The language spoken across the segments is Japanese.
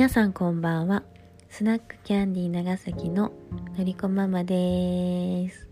皆さんこんばんは。スナックキャンディー長崎ののりこママです。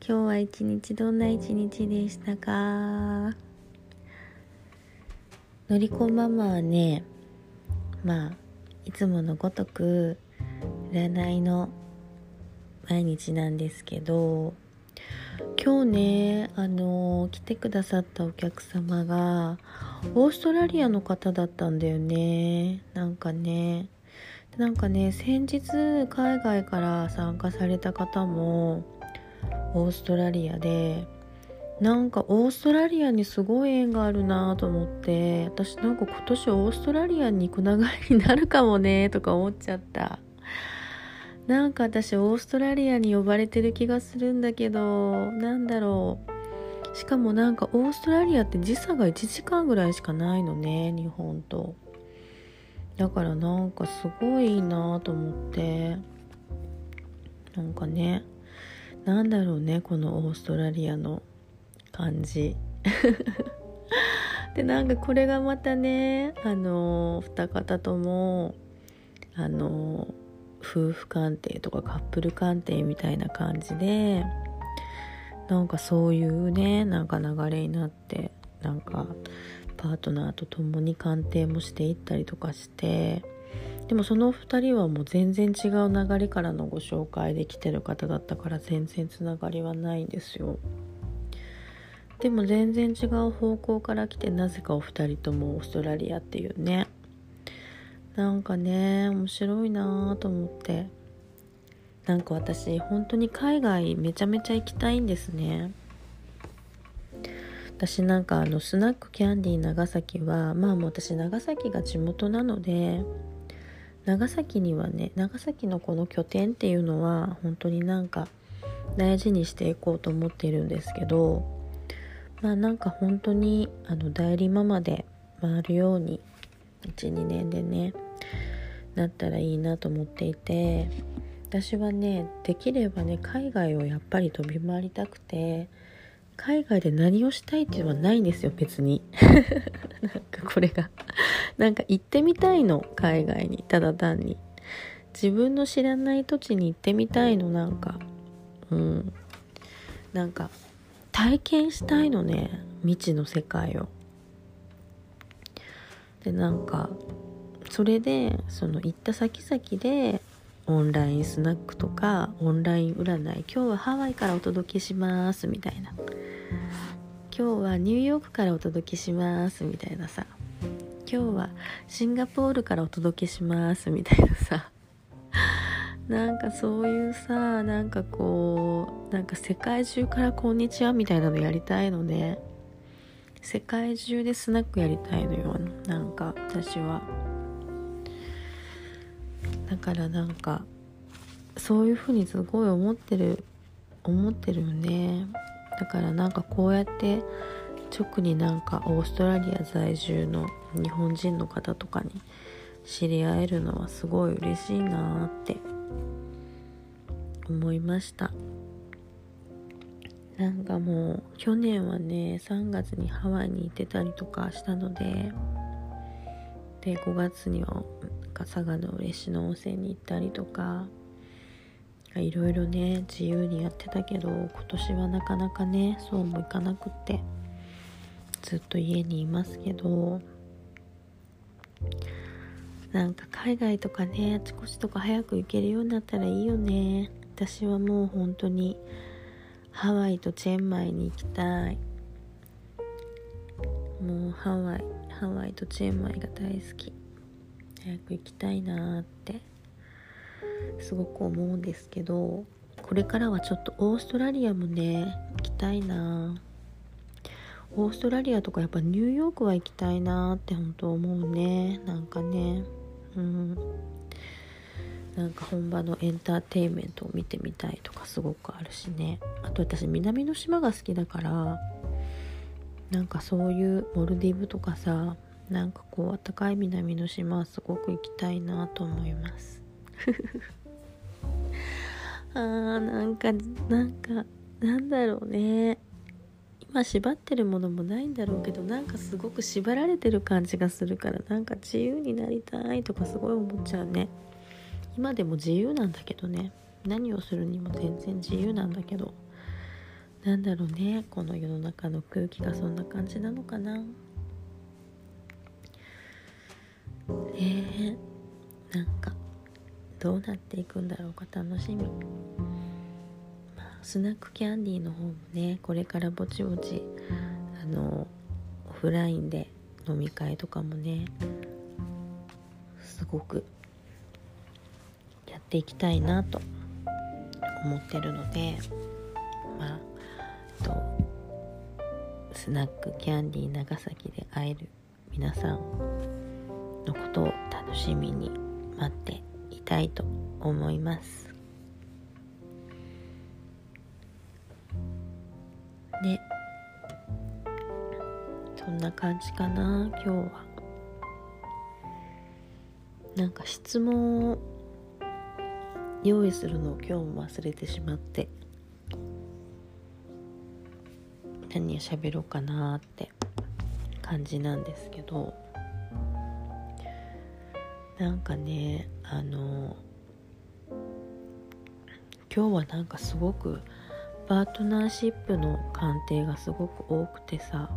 今日は一日どんな一日でしたか？のりこママはねまあいつものごとく占いの毎日なんですけど今日ねあの来てくださったお客様がオーストラリアの方だったんだよね。なんかね。なんかね先日海外から参加された方もオーストラリアでなんかオーストラリアにすごい縁があるなと思って私なんか今年オーストラリアに行く流れになるかもねとか思っちゃった。なんか私オーストラリアに呼ばれてる気がするんだけどなんだろう。しかもなんかオーストラリアって時差が1時間ぐらいしかないのね日本と。だからなんかすごいいいなと思って。なんかねなんだろうねこのオーストラリアの感じ。でなんかこれがまたねあの二方ともあの夫婦鑑定とかカップル鑑定みたいな感じでなんかそういうねなんか流れになってなんかパートナーと共に鑑定もしていったりとかしてでもその2人はもう全然違う流れからのご紹介できてる方だったから全然つながりはないんですよ。でも全然違う方向から来てなぜかお二人ともオーストラリアっていうねなんかね面白いなと思って。なんか私本当に海外めちゃめちゃ行きたいんですね。私なんかあのスナックキャンディー長崎はまあもう私長崎が地元なので長崎にはね長崎のこの拠点っていうのは本当になんか大事にしていこうと思っているんですけどまあなんか本当にあの代理ママで回るように12年でねなったらいいなと思っていて私はねできればね海外をやっぱり飛び回りたくて海外で何をしたいっていうのはないんですよ別に。なんかこれが。なんか行ってみたいの海外に。ただ単に。自分の知らない土地に行ってみたいのなんか。うん。なんか体験したいのね未知の世界を。でなんかそれでその行った先々でオンラインスナックとかオンライン占い今日はハワイからお届けしますみたいな。今日はニューヨークからお届けしますみたいなさ。今日はシンガポールからお届けしますみたいなさ。なんかそういうさなんかこうなんか世界中からこんにちはみたいなのやりたいのね。世界中でスナックやりたいのよ。なんか私は。だからなんかそういうふうにすごい思ってる思ってるよね。だからなんかこうやって直になんかオーストラリア在住の日本人の方とかに知り合えるのはすごい嬉しいなって思いました。なんかもう去年はね3月にハワイに行ってたりとかしたのでで5月には佐賀の嬉野温泉に行ったりとかいろいろね自由にやってたけど今年はなかなかねそうもいかなくってずっと家にいますけどなんか海外とかねあちこちとか早く行けるようになったらいいよね。私はもう本当にハワイとチェンマイに行きたい。もうハワイハワイとチェンマイが大好き。早く行きたいなって。すごく思うんですけどこれからはちょっとオーストラリアもね行きたいな。オーストラリアとかやっぱニューヨークは行きたいなって本当思うね。なんかね。うん。なんか本場のエンターテインメントを見てみたいとかすごくあるしね。あと私南の島が好きだからなんかそういうモルディブとかさなんかこう暖かい南の島はすごく行きたいなと思います。あーなんかなんかなんだろうね。まあ縛ってるものもないんだろうけどなんかすごく縛られてる感じがするからなんか自由になりたいとかすごい思っちゃうね。今でも自由なんだけどね。何をするにも全然自由なんだけど。なんだろうね。この世の中の空気がそんな感じなのかな。え。ー、なんかどうなっていくんだろうか楽しみ、スナックキャンディーの方もねこれからぼちぼちあのオフラインで飲み会とかもねすごくっていきたいなと思ってるのでまあとスナックキャンディー長崎で会える皆さんのことを楽しみに待っていたいと思います。ねそんな感じかな今日は。なんか質問を用意するのを今日も忘れてしまって何を喋ろうかなって感じなんですけどなんかねあの今日はなんかすごくパートナーシップの鑑定がすごく多くてさ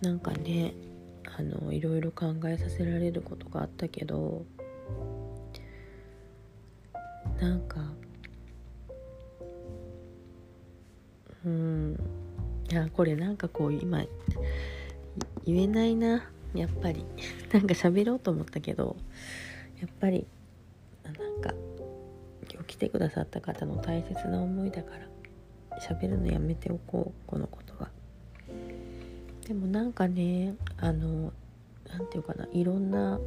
なんかねあのいろいろ考えさせられることがあったけどなんかうん。いやこれなんかこう今言えないな。やっぱり。なんか喋ろうと思ったけどやっぱりなんか今日来てくださった方の大切な思いだから喋るのやめておこうこのことはでもなんかねあの何て言うかないろんな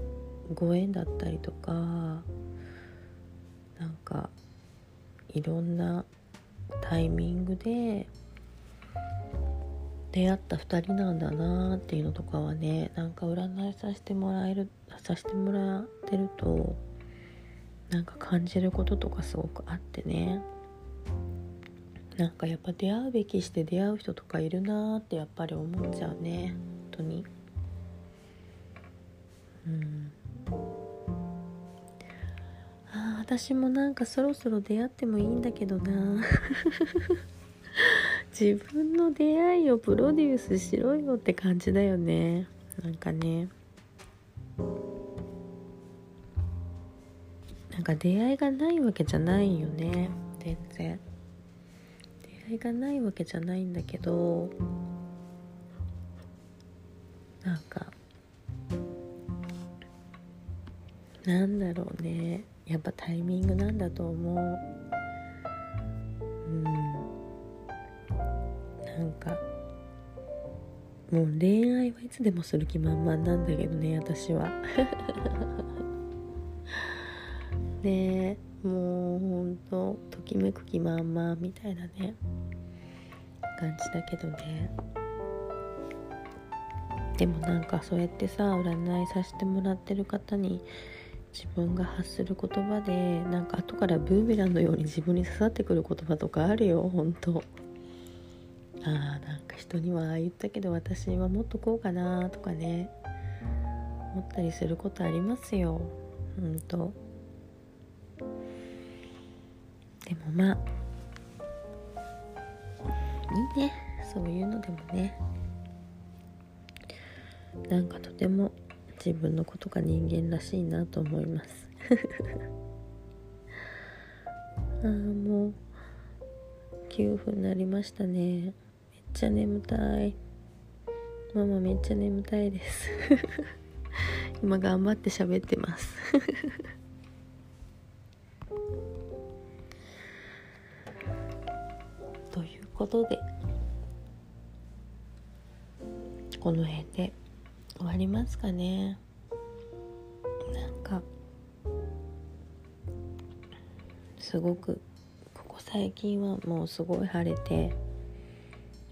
ご縁だったりとかかいろんなタイミングで出会った2人なんだなっていうのとかはねなんか占いさせてもらえるさせてもらってるとなんか感じることとかすごくあってね。なんかやっぱ出会うべきして出会う人とかいるなってやっぱり思っちゃうね。本当に。うん。私もなんかそろそろ出会ってもいいんだけどな。自分の出会いをプロデュースしろよって感じだよね。なんかね。なんか出会いがないわけじゃないよね。全然。出会いがないわけじゃないんだけど。なんかなんだろうね。やっぱタイミングなんだと思う。うん。なんかもう恋愛はいつでもする気満々なんだけどね私は。ねもうほんとときめく気満々みたいなね感じだけどね。でもなんかそうやってさ占いさせてもらってる方に自分が発する言葉でなんか後からブーメランのように自分に刺さってくる言葉とかあるよ本当。あーなんか人には言ったけど私はもっとこうかなとかね。思ったりすることありますよほんとでもまあいいね。そういうのでもね。なんかとても自分のことが人間らしいなと思います。ああもう9分になりましたね。めっちゃ眠たい。ママめっちゃ眠たいです。今頑張って喋ってます。ということでこの辺で終わりますかね。なんかすごくここ最近はもうすごい晴れて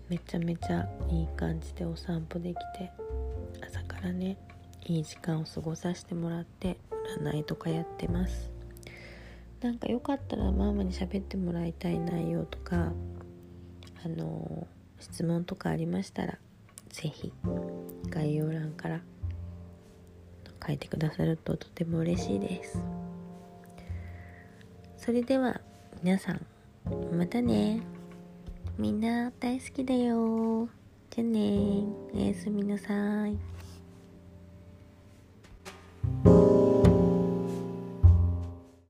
めちゃめちゃいい感じでお散歩できて朝からねいい時間を過ごさせてもらって占いとかやってます。なんかよかったらママに喋ってもらいたい内容とかあの質問とかありましたら是非概要欄から書いてくださるととても嬉しいです。それでは皆さんまたね。みんな大好きだよ。じゃあね。おやすみなさい。